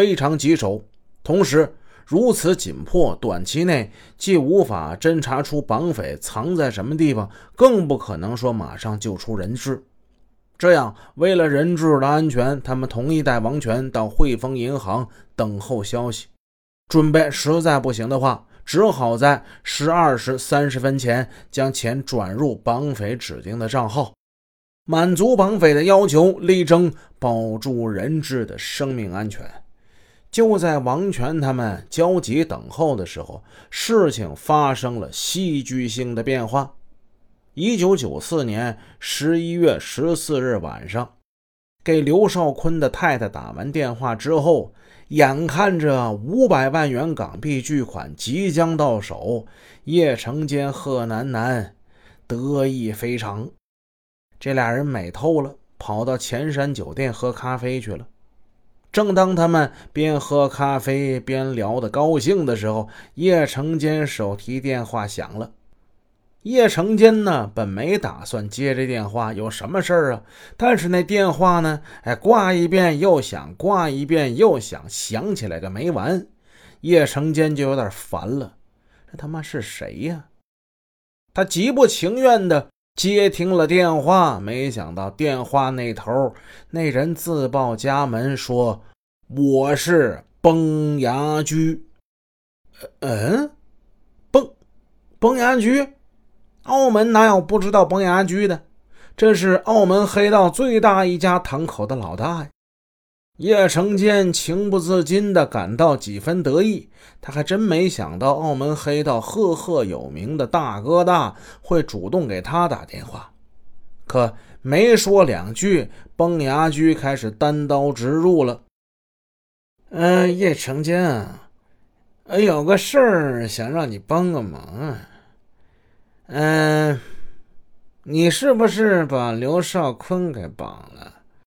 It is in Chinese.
非常棘手，同时如此紧迫，短期内既无法侦查出绑匪藏在什么地方，更不可能说马上救出人质。这样，为了人质的安全，他们同意带王权到汇丰银行等候消息，准备实在不行的话，只好在十二时三十分前将钱转入绑匪指定的账号，满足绑匪的要求，力争保住人质的生命安全。就在王权他们焦急等候的时候，事情发生了戏剧性的变化。一九九四年十一月十四日晚上，给刘少坤的太太打完电话之后，眼看着五百万元港币巨款即将到手，叶成坚、贺楠楠得意非常。这俩人美透了，跑到前山酒店喝咖啡去了。正当他们边喝咖啡边聊得高兴的时候，叶成坚手提电话响了。叶成坚呢，本没打算接这电话，有什么事儿啊？但是那电话呢，哎，挂一遍又响，挂一遍又响，响起来个没完。叶成坚就有点烦了，这他妈是谁呀？他极不情愿的接听了电话，没想到电话那头那人自报家门说：“我是崩牙驹。”嗯，崩崩牙驹。澳门哪有不知道崩牙驹的？这是澳门黑道最大一家堂口的老大呀！叶成坚情不自禁地感到几分得意，他还真没想到澳门黑道赫赫有名的大哥大会主动给他打电话。可没说两句，崩牙驹开始单刀直入了：“嗯，叶成坚啊，有个事儿想让你帮个忙啊。”嗯，你是不是把刘少坤给绑了？